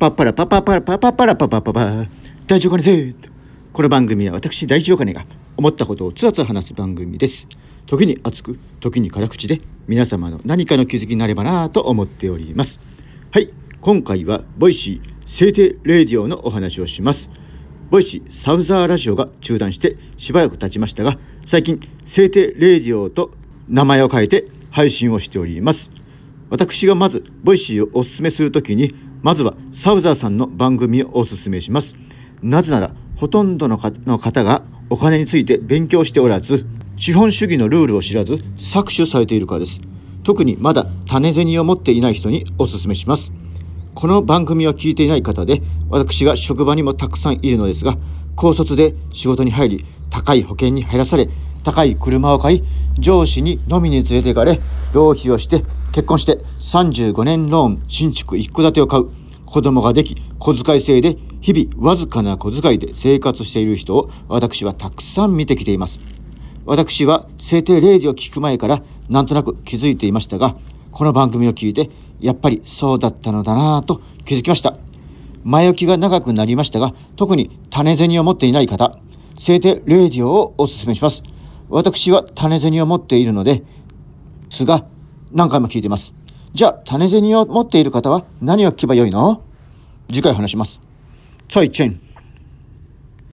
パッパラパパパラパパパラパパパパ大丈夫かねせこの番組は私大丈夫かねが思ったことをつらつら話す番組です時に熱く時に辛口で皆様の何かの気づきになればなと思っておりますはい今回は Voicy 聖帝 radio のお話をします Voicy サウザーラジオが中断してしばらく経ちましたが最近制定レディオと名前を変えて配信をしております私がまず Voicy をおすすめするときにまずはサウザーさんの番組をおすすめします。なぜならほとんどの方がお金について勉強しておらず資本主義のルールを知らず搾取されているからです。特にまだ種銭を持っていない人におすすめします。この番組を聞いていない方で私が職場にもたくさんいるのですが高卒で仕事に入り高い保険に入らされ高い車を買い上司に飲みに連れて行かれ浪費をして結婚して35年ローン新築一戸建てを買う。子供ができ小遣い制で日々わずかな小遣いで生活している人を私はたくさん見てきています。私は制定0時を聞く前からなんとなく気づいていましたがこの番組を聞いてやっぱりそうだったのだなぁと気づきました。前置きが長くなりましたが特に種銭を持っていない方制定レディオをお勧めします。私は種銭を持っているのですが何回も聞いてます。じゃあ種銭を持っている方は何を聞けばよいの？次回話します。再见